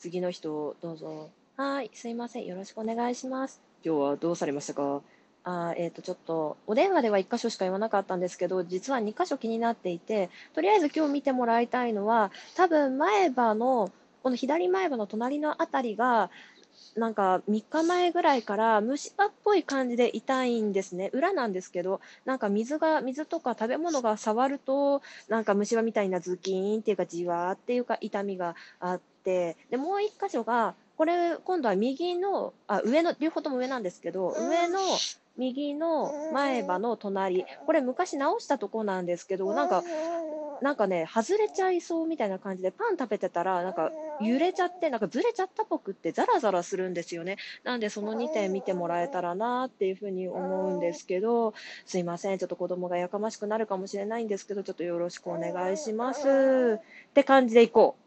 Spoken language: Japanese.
次の人、どうぞ。はい、すいません。よろしくお願いします。今日はどうされましたか？あえっ、ー、と、ちょっと、お電話では1箇所しか言わなかったんですけど、実は2箇所気になっていて、とりあえず今日見てもらいたいのは、多分前歯の、この左前歯の隣のあたりが、なんか3日前ぐらいから虫歯っぽい感じで痛いんですね。裏なんですけど、なんか水が、水とか食べ物が触ると、なんか虫歯みたいなズキーンっていうかじわーっていうか痛みがあって、で、もう1箇所が、これ今度は右の、あ、上の、両方とも上なんですけど、上の右の前歯の隣、これ昔直したとこなんですけど、なんかなんかね、外れちゃいそうみたいな感じで、パン食べてたら、なんか揺れちゃって、なんかずれちゃったっぽくって、ザラザラするんですよね。なんで、その2点見てもらえたらなっていうふうに思うんですけど、すいません、ちょっと子供がやかましくなるかもしれないんですけど、ちょっとよろしくお願いします。って感じでいこう。